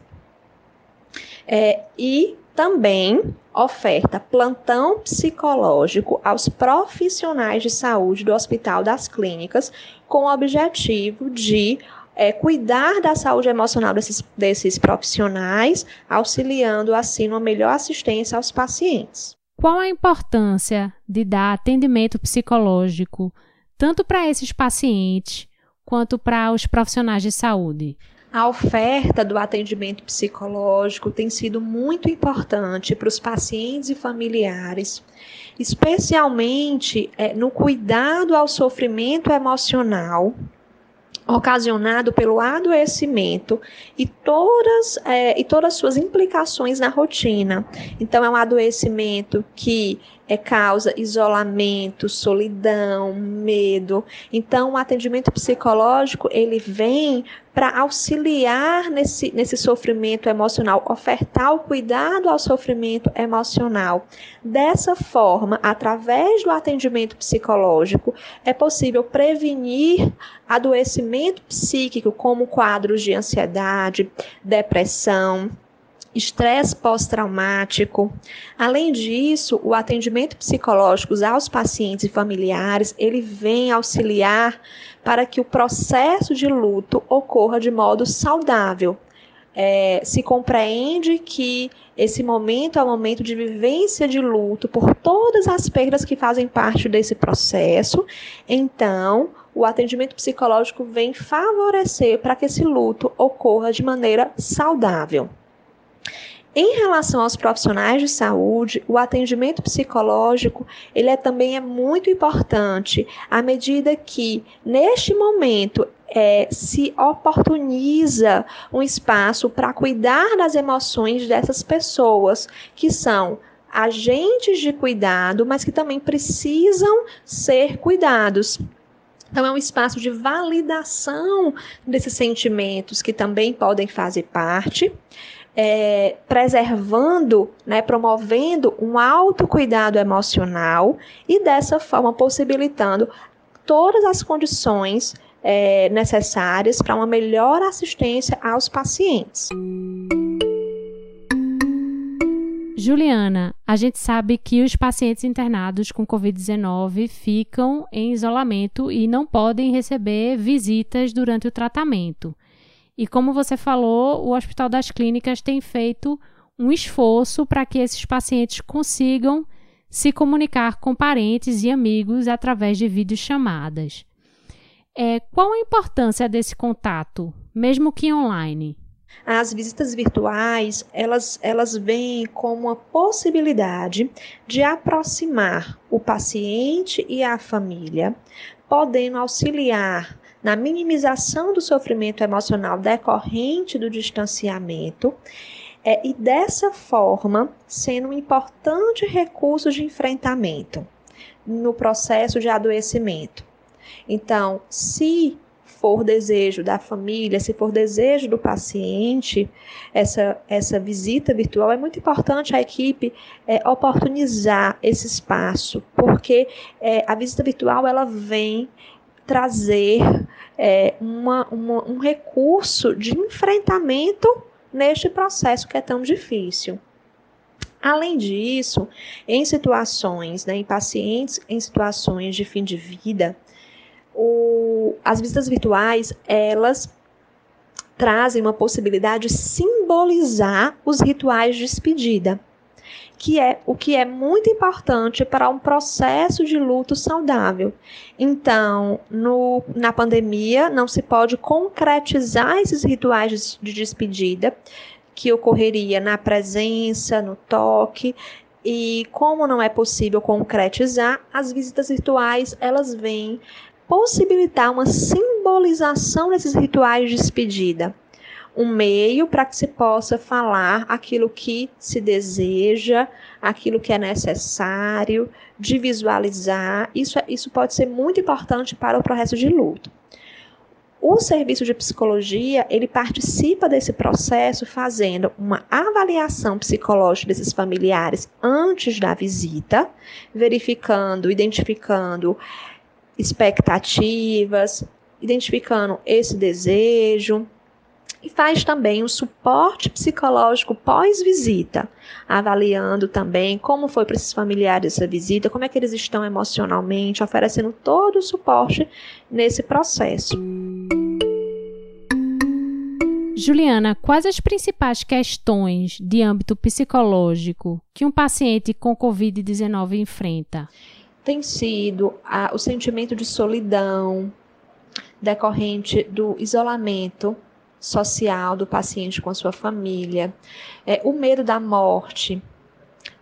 é, e também oferta plantão psicológico aos profissionais de saúde do Hospital das Clínicas, com o objetivo de é, cuidar da saúde emocional desses, desses profissionais, auxiliando assim uma melhor assistência aos pacientes. Qual a importância de dar atendimento psicológico tanto para esses pacientes quanto para os profissionais de saúde? A oferta do atendimento psicológico tem sido muito importante para os pacientes e familiares, especialmente é, no cuidado ao sofrimento emocional ocasionado pelo adoecimento e todas, é, e todas suas implicações na rotina. Então, é um adoecimento que é, causa isolamento, solidão, medo. Então, o atendimento psicológico ele vem para auxiliar nesse, nesse sofrimento emocional, ofertar o cuidado ao sofrimento emocional. Dessa forma, através do atendimento psicológico, é possível prevenir adoecimento psíquico, como quadros de ansiedade, depressão, estresse pós-traumático. Além disso, o atendimento psicológico aos pacientes e familiares, ele vem auxiliar para que o processo de luto ocorra de modo saudável. É, se compreende que esse momento é um momento de vivência de luto por todas as perdas que fazem parte desse processo. Então, o atendimento psicológico vem favorecer para que esse luto ocorra de maneira saudável. Em relação aos profissionais de saúde, o atendimento psicológico ele é, também é muito importante à medida que, neste momento, é, se oportuniza um espaço para cuidar das emoções dessas pessoas que são agentes de cuidado, mas que também precisam ser cuidados. Então, é um espaço de validação desses sentimentos que também podem fazer parte é, preservando, né, promovendo um autocuidado emocional e dessa forma possibilitando todas as condições é, necessárias para uma melhor assistência aos pacientes. Juliana, a gente sabe que os pacientes internados com Covid-19 ficam em isolamento e não podem receber visitas durante o tratamento. E como você falou, o Hospital das Clínicas tem feito um esforço para que esses pacientes consigam se comunicar com parentes e amigos através de videochamadas. É, qual a importância desse contato, mesmo que online? As visitas virtuais, elas, elas vêm como uma possibilidade de aproximar o paciente e a família, podendo auxiliar na minimização do sofrimento emocional decorrente do distanciamento. É, e dessa forma, sendo um importante recurso de enfrentamento no processo de adoecimento. Então, se for desejo da família, se for desejo do paciente, essa, essa visita virtual, é muito importante a equipe é, oportunizar esse espaço, porque é, a visita virtual ela vem trazer é, uma, uma, um recurso de enfrentamento neste processo que é tão difícil. Além disso, em situações, né, em pacientes em situações de fim de vida, o, as visitas virtuais, elas trazem uma possibilidade de simbolizar os rituais de despedida, que é o que é muito importante para um processo de luto saudável. Então, no, na pandemia, não se pode concretizar esses rituais de despedida, que ocorreria na presença, no toque, e como não é possível concretizar, as visitas virtuais elas vêm possibilitar uma simbolização desses rituais de despedida. Um meio para que se possa falar aquilo que se deseja, aquilo que é necessário, de visualizar. Isso, é, isso pode ser muito importante para o processo de luto. O serviço de psicologia, ele participa desse processo fazendo uma avaliação psicológica desses familiares antes da visita, verificando, identificando expectativas, identificando esse desejo, e faz também o suporte psicológico pós-visita, avaliando também como foi para esses familiares essa visita, como é que eles estão emocionalmente, oferecendo todo o suporte nesse processo. Juliana, quais as principais questões de âmbito psicológico que um paciente com Covid-19 enfrenta? Tem sido a, o sentimento de solidão decorrente do isolamento social do paciente com a sua família, é, o medo da morte.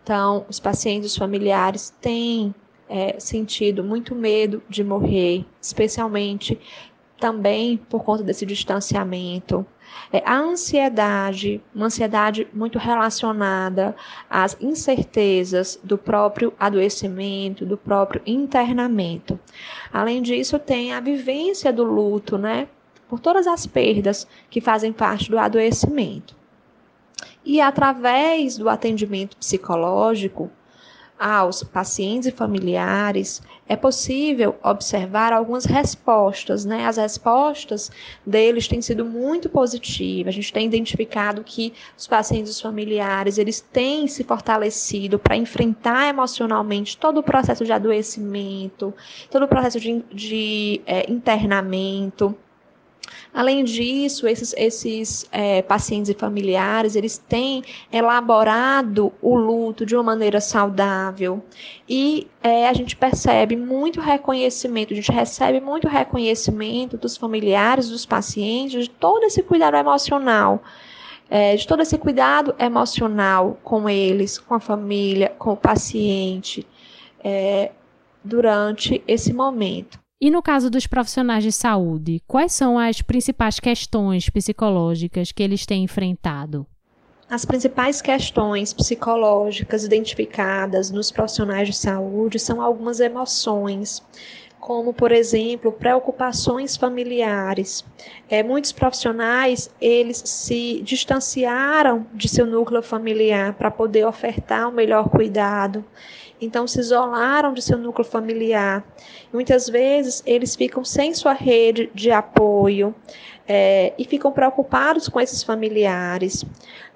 Então, os pacientes os familiares têm é, sentido muito medo de morrer, especialmente também por conta desse distanciamento. É, a ansiedade, uma ansiedade muito relacionada às incertezas do próprio adoecimento, do próprio internamento. Além disso, tem a vivência do luto, né? Por todas as perdas que fazem parte do adoecimento. E através do atendimento psicológico, aos pacientes e familiares, é possível observar algumas respostas, né? As respostas deles têm sido muito positivas. A gente tem identificado que os pacientes e os familiares, eles têm se fortalecido para enfrentar emocionalmente todo o processo de adoecimento, todo o processo de, de é, internamento. Além disso, esses, esses é, pacientes e familiares, eles têm elaborado o luto de uma maneira saudável e é, a gente percebe muito reconhecimento, a gente recebe muito reconhecimento dos familiares, dos pacientes, de todo esse cuidado emocional. É, de todo esse cuidado emocional com eles, com a família, com o paciente, é, durante esse momento. E no caso dos profissionais de saúde, quais são as principais questões psicológicas que eles têm enfrentado? As principais questões psicológicas identificadas nos profissionais de saúde são algumas emoções, como por exemplo preocupações familiares. É, muitos profissionais eles se distanciaram de seu núcleo familiar para poder ofertar o melhor cuidado então se isolaram de seu núcleo familiar. Muitas vezes eles ficam sem sua rede de apoio é, e ficam preocupados com esses familiares.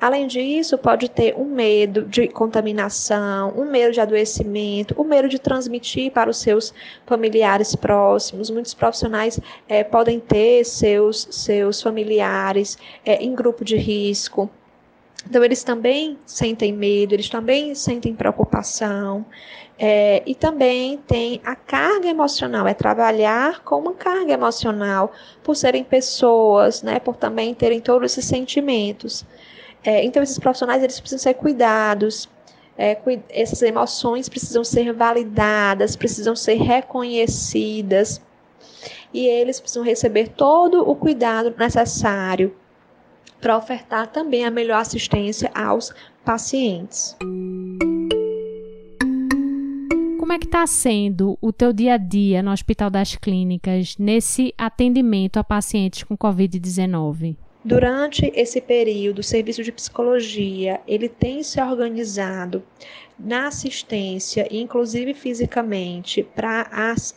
Além disso, pode ter um medo de contaminação, um medo de adoecimento, um medo de transmitir para os seus familiares próximos. Muitos profissionais é, podem ter seus, seus familiares é, em grupo de risco. Então, eles também sentem medo, eles também sentem preocupação. É, e também tem a carga emocional, é trabalhar com uma carga emocional, por serem pessoas, né, por também terem todos esses sentimentos. É, então, esses profissionais eles precisam ser cuidados, é, essas emoções precisam ser validadas, precisam ser reconhecidas, e eles precisam receber todo o cuidado necessário para ofertar também a melhor assistência aos pacientes. Como é que está sendo o teu dia a dia no Hospital das Clínicas nesse atendimento a pacientes com Covid-19? Durante esse período, o serviço de psicologia ele tem se organizado na assistência, inclusive fisicamente, para,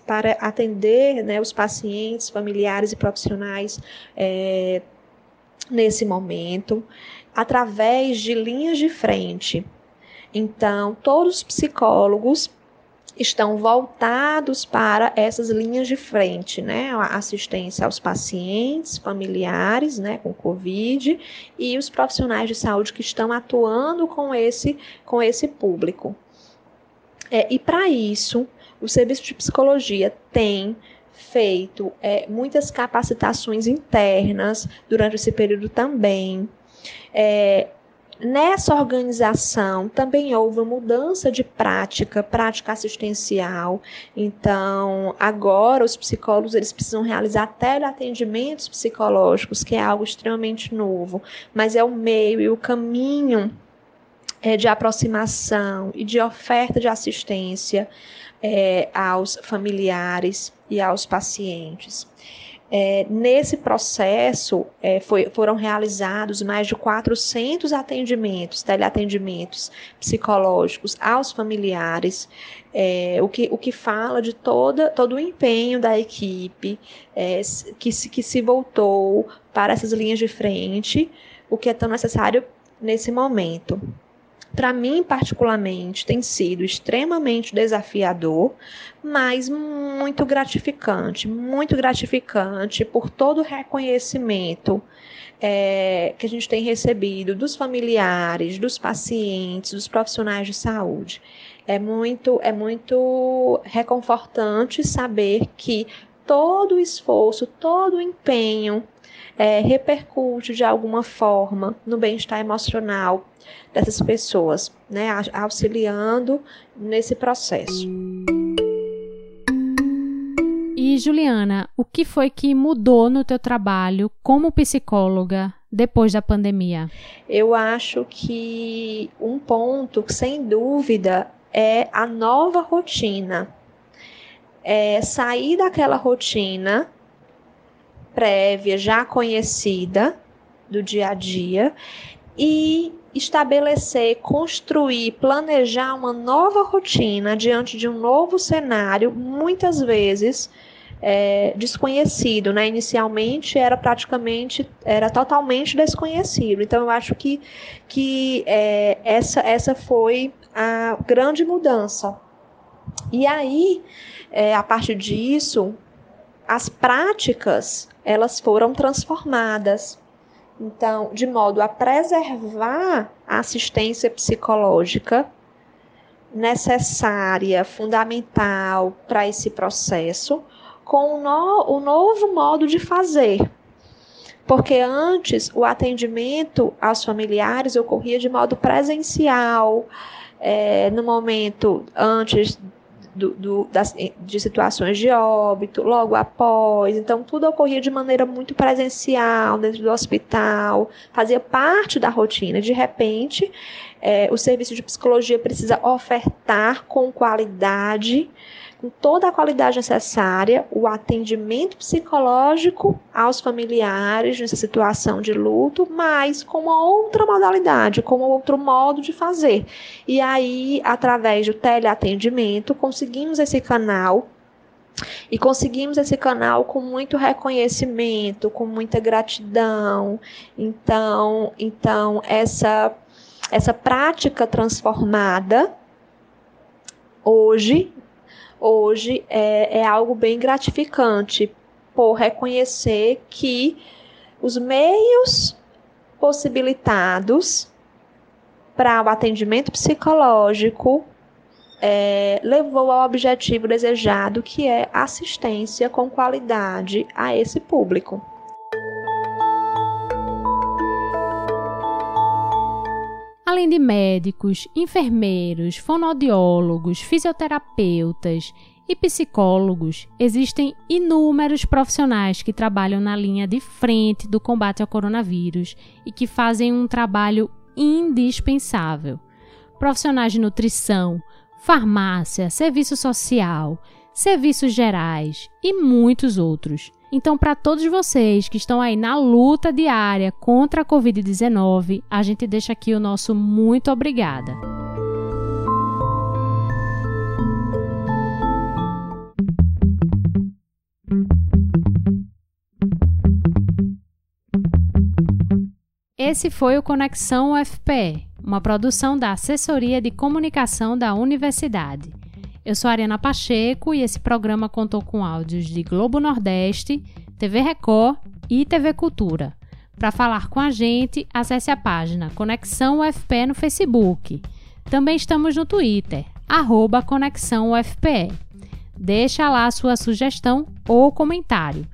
para atender né, os pacientes, familiares e profissionais é, nesse momento, através de linhas de frente. Então, todos os psicólogos estão voltados para essas linhas de frente, né? A assistência aos pacientes, familiares, né, com Covid e os profissionais de saúde que estão atuando com esse, com esse público. É, e para isso, o serviço de psicologia tem feito é, muitas capacitações internas durante esse período também. É, Nessa organização também houve mudança de prática, prática assistencial. Então, agora os psicólogos eles precisam realizar teleatendimentos psicológicos, que é algo extremamente novo, mas é o meio e o caminho é, de aproximação e de oferta de assistência é, aos familiares e aos pacientes. É, nesse processo, é, foi, foram realizados mais de 400 atendimentos, teleatendimentos psicológicos aos familiares, é, o, que, o que fala de toda, todo o empenho da equipe é, que, se, que se voltou para essas linhas de frente, o que é tão necessário nesse momento para mim, particularmente, tem sido extremamente desafiador, mas muito gratificante muito gratificante por todo o reconhecimento é, que a gente tem recebido dos familiares, dos pacientes, dos profissionais de saúde. É muito, é muito reconfortante saber que todo o esforço, todo o empenho é, repercute de alguma forma no bem-estar emocional dessas pessoas, né, auxiliando nesse processo. E Juliana, o que foi que mudou no teu trabalho como psicóloga depois da pandemia? Eu acho que um ponto, sem dúvida, é a nova rotina. É sair daquela rotina prévia, já conhecida do dia a dia e estabelecer, construir, planejar uma nova rotina diante de um novo cenário, muitas vezes é, desconhecido, né? Inicialmente era praticamente, era totalmente desconhecido. Então eu acho que, que é, essa, essa foi a grande mudança. E aí, é, a partir disso, as práticas elas foram transformadas. Então, de modo a preservar a assistência psicológica necessária, fundamental para esse processo, com o, no, o novo modo de fazer. Porque antes o atendimento aos familiares ocorria de modo presencial, é, no momento antes do, do, das, de situações de óbito, logo após. Então, tudo ocorria de maneira muito presencial dentro do hospital, fazia parte da rotina. De repente, é, o serviço de psicologia precisa ofertar com qualidade com toda a qualidade necessária, o atendimento psicológico aos familiares nessa situação de luto, mas com uma outra modalidade, com outro modo de fazer. E aí, através do teleatendimento, conseguimos esse canal e conseguimos esse canal com muito reconhecimento, com muita gratidão. Então, então essa essa prática transformada hoje hoje é, é algo bem gratificante por reconhecer que os meios possibilitados para o atendimento psicológico é, levou ao objetivo desejado, que é assistência com qualidade a esse público. Além de médicos, enfermeiros, fonoaudiólogos, fisioterapeutas e psicólogos, existem inúmeros profissionais que trabalham na linha de frente do combate ao coronavírus e que fazem um trabalho indispensável. Profissionais de nutrição, farmácia, serviço social, serviços gerais e muitos outros. Então, para todos vocês que estão aí na luta diária contra a Covid-19, a gente deixa aqui o nosso muito obrigada. Esse foi o Conexão UFPE, uma produção da Assessoria de Comunicação da Universidade. Eu sou Ariana Pacheco e esse programa contou com áudios de Globo Nordeste, TV Record e TV Cultura. Para falar com a gente, acesse a página Conexão UFPE no Facebook. Também estamos no Twitter, arroba Conexão UFPE. Deixa lá a sua sugestão ou comentário.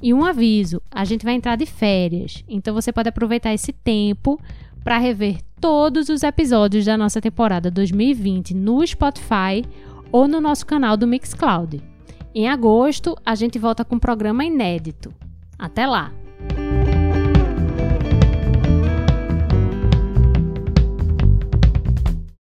E um aviso: a gente vai entrar de férias, então você pode aproveitar esse tempo para rever todos os episódios da nossa temporada 2020 no Spotify ou no nosso canal do Mixcloud. Em agosto, a gente volta com um programa inédito. Até lá!